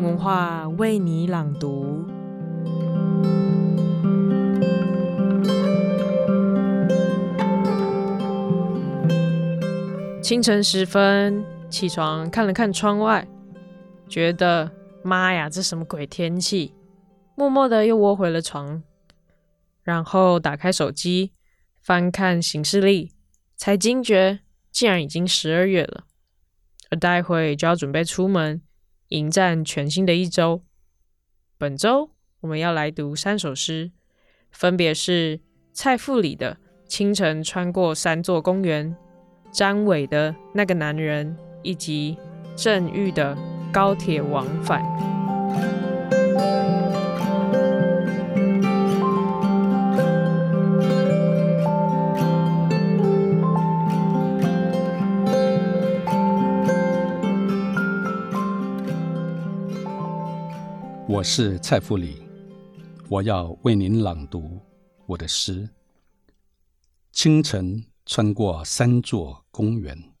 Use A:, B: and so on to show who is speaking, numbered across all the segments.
A: 文化为你朗读。清晨时分，起床看了看窗外，觉得妈呀，这什么鬼天气？默默的又窝回了床，然后打开手机，翻看行事历，才惊觉竟然已经十二月了，而待会就要准备出门。迎战全新的一周。本周我们要来读三首诗，分别是蔡富里的《清晨穿过三座公园》，张伟的《那个男人》，以及郑玉的《高铁往返》。
B: 我是蔡富里，我要为您朗读我的诗。清晨穿过三座公园，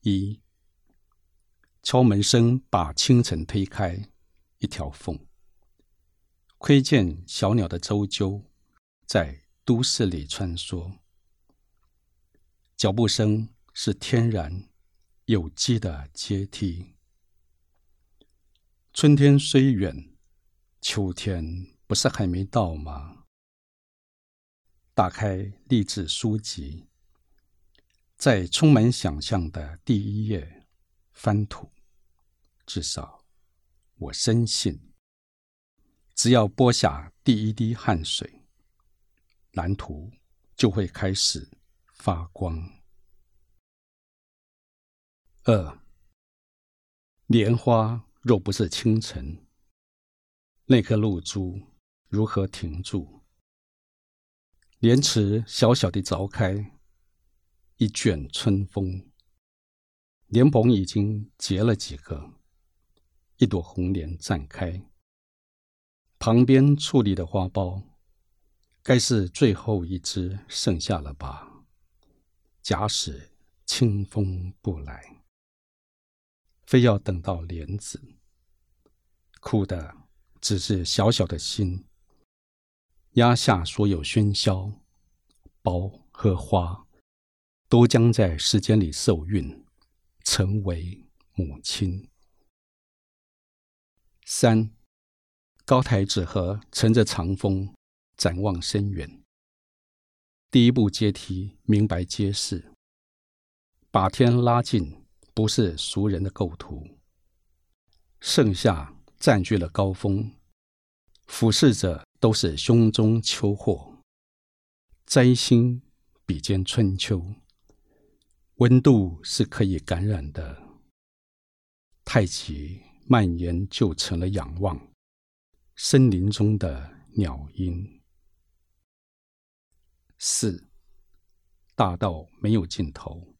B: 一敲门声把清晨推开一条缝，窥见小鸟的啁啾在都市里穿梭，脚步声是天然有机的阶梯。春天虽远，秋天不是还没到吗？打开励志书籍，在充满想象的第一页翻土，至少我深信，只要播下第一滴汗水，蓝图就会开始发光。二，莲花。若不是清晨，那颗露珠如何停住？莲池小小的凿开，一卷春风。莲蓬已经结了几个，一朵红莲绽开。旁边矗立的花苞，该是最后一枝剩下了吧？假使清风不来。非要等到莲子，苦的只是小小的心，压下所有喧嚣，苞和花都将在时间里受孕，成为母亲。三，高台纸盒乘着长风，展望深远。第一步阶梯明白揭示，把天拉近。不是俗人的构图，盛夏占据了高峰，俯视者都是胸中秋祸。摘星比肩春秋，温度是可以感染的。太极蔓延就成了仰望，森林中的鸟音。四，大道没有尽头。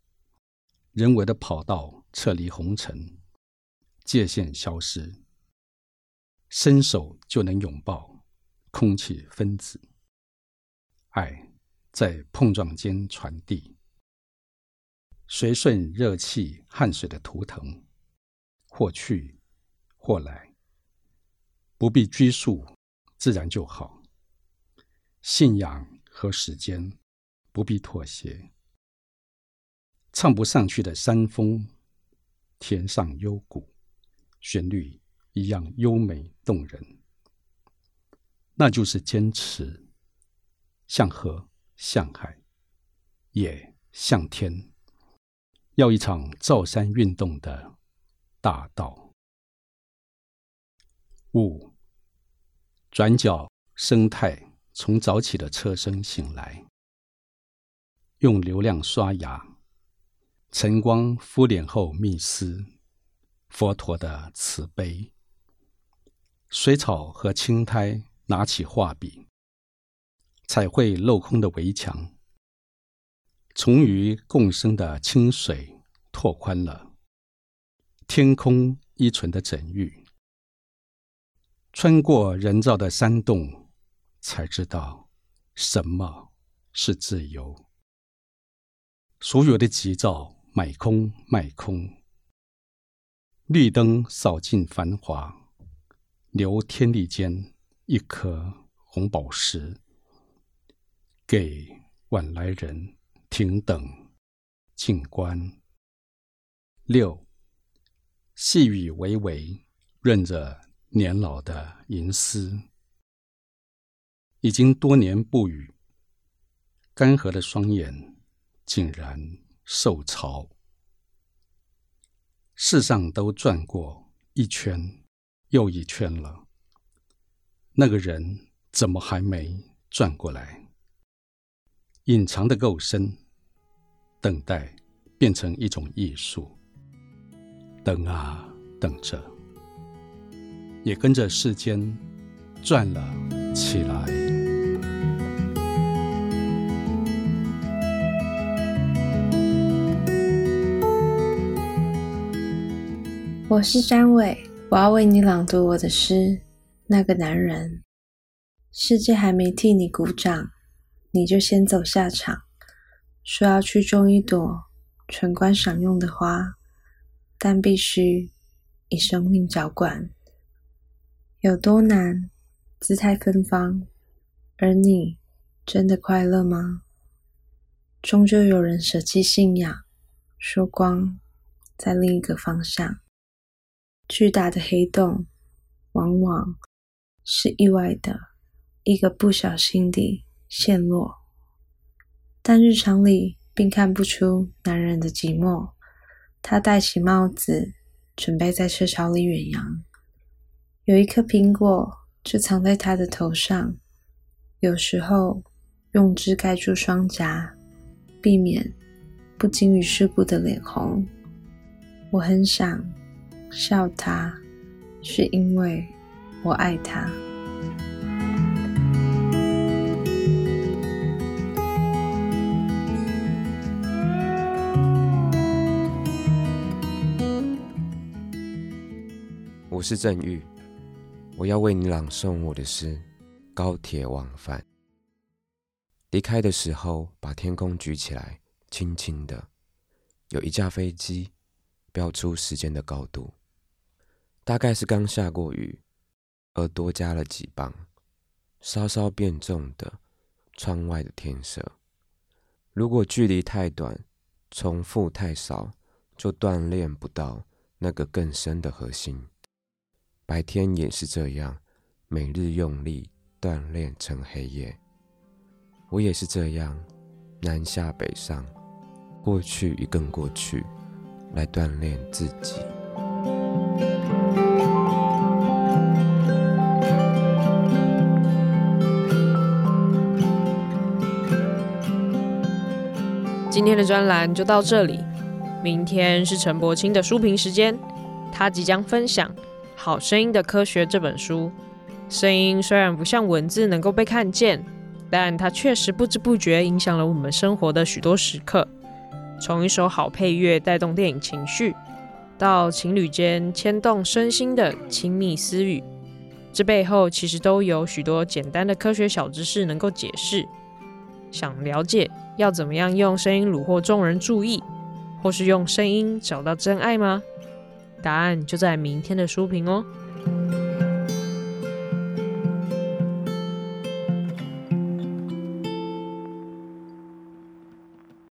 B: 人为的跑道撤离红尘，界限消失，伸手就能拥抱空气分子，爱在碰撞间传递，随顺热气汗水的图腾，或去或来，不必拘束，自然就好。信仰和时间不必妥协。唱不上去的山峰，填上幽谷，旋律一样优美动人。那就是坚持，向河，向海，也向天，要一场造山运动的大道。五，转角生态从早起的车声醒来，用流量刷牙。晨光敷脸后密思，佛陀的慈悲。水草和青苔拿起画笔，彩绘镂空的围墙。虫鱼共生的清水拓宽了天空依存的整域。穿过人造的山洞，才知道什么是自由。所有的急躁。买空卖空，绿灯扫尽繁华，留天地间一颗红宝石，给晚来人停等静观。六，细雨微微，润着年老的银丝。已经多年不语，干涸的双眼竟然受潮。世上都转过一圈又一圈了，那个人怎么还没转过来？隐藏的够深，等待变成一种艺术。等啊等着，也跟着世间转了起来。
C: 我是詹伟，我要为你朗读我的诗《那个男人》。世界还没替你鼓掌，你就先走下场，说要去种一朵纯观赏用的花。但必须以生命浇灌，有多难？姿态芬芳，而你真的快乐吗？终究有人舍弃信仰，说光在另一个方向。巨大的黑洞，往往是意外的，一个不小心地陷落。但日常里并看不出男人的寂寞。他戴起帽子，准备在车潮里远洋。有一颗苹果就藏在他的头上。有时候用纸盖住双颊，避免不经于世故的脸红。我很想笑他，是因为我爱他。
D: 我是郑玉，我要为你朗诵我的诗《高铁往返》。离开的时候，把天空举起来，轻轻的，有一架飞机标出时间的高度，大概是刚下过雨，而多加了几磅，稍稍变重的窗外的天色。如果距离太短，重复太少，就锻炼不到那个更深的核心。白天也是这样，每日用力锻炼成黑夜。我也是这样，南下北上，过去与更过去，来锻炼自己。
A: 今天的专栏就到这里，明天是陈柏青的书评时间，他即将分享。《好声音的科学》这本书，声音虽然不像文字能够被看见，但它确实不知不觉影响了我们生活的许多时刻。从一首好配乐带动电影情绪，到情侣间牵动身心的亲密私语，这背后其实都有许多简单的科学小知识能够解释。想了解要怎么样用声音虏获众人注意，或是用声音找到真爱吗？答案就在明天的书评哦。